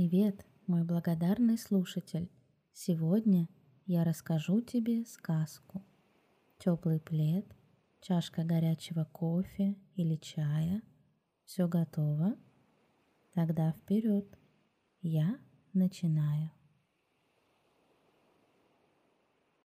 Привет, мой благодарный слушатель! Сегодня я расскажу тебе сказку. Теплый плед, чашка горячего кофе или чая. Все готово? Тогда вперед! Я начинаю.